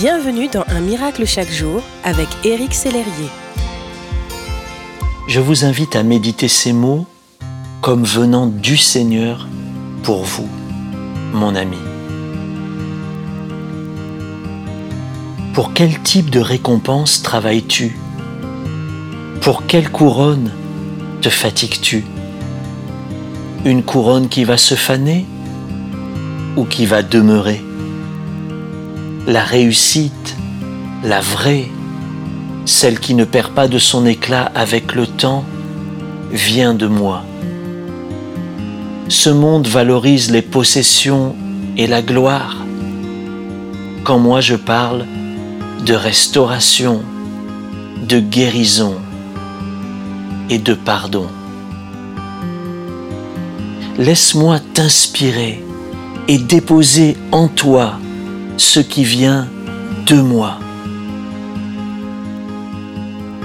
Bienvenue dans Un miracle chaque jour avec Éric Sellerier. Je vous invite à méditer ces mots comme venant du Seigneur pour vous, mon ami. Pour quel type de récompense travailles-tu? Pour quelle couronne te fatigues-tu? Une couronne qui va se faner ou qui va demeurer? La réussite, la vraie, celle qui ne perd pas de son éclat avec le temps, vient de moi. Ce monde valorise les possessions et la gloire. Quand moi je parle de restauration, de guérison et de pardon. Laisse-moi t'inspirer et déposer en toi ce qui vient de moi.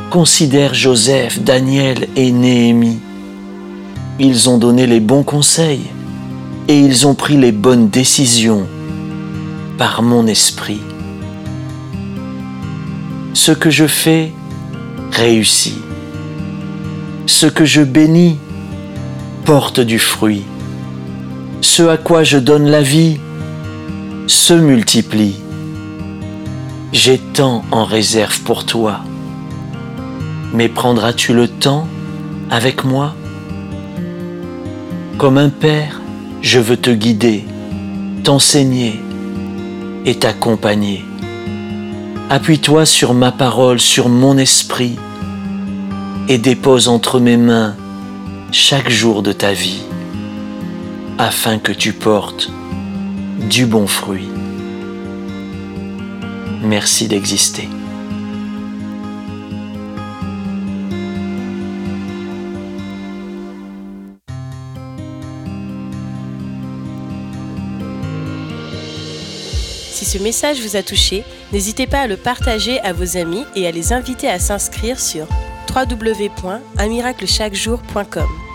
Considère Joseph, Daniel et Néhémie. Ils ont donné les bons conseils et ils ont pris les bonnes décisions par mon esprit. Ce que je fais réussit. Ce que je bénis porte du fruit. Ce à quoi je donne la vie se multiplie. J'ai tant en réserve pour toi. Mais prendras-tu le temps avec moi? Comme un père, je veux te guider, t'enseigner et t'accompagner. Appuie-toi sur ma parole, sur mon esprit, et dépose entre mes mains chaque jour de ta vie, afin que tu portes du bon fruit. Merci d'exister. Si ce message vous a touché, n'hésitez pas à le partager à vos amis et à les inviter à s'inscrire sur www.unmiraclechaquejour.com.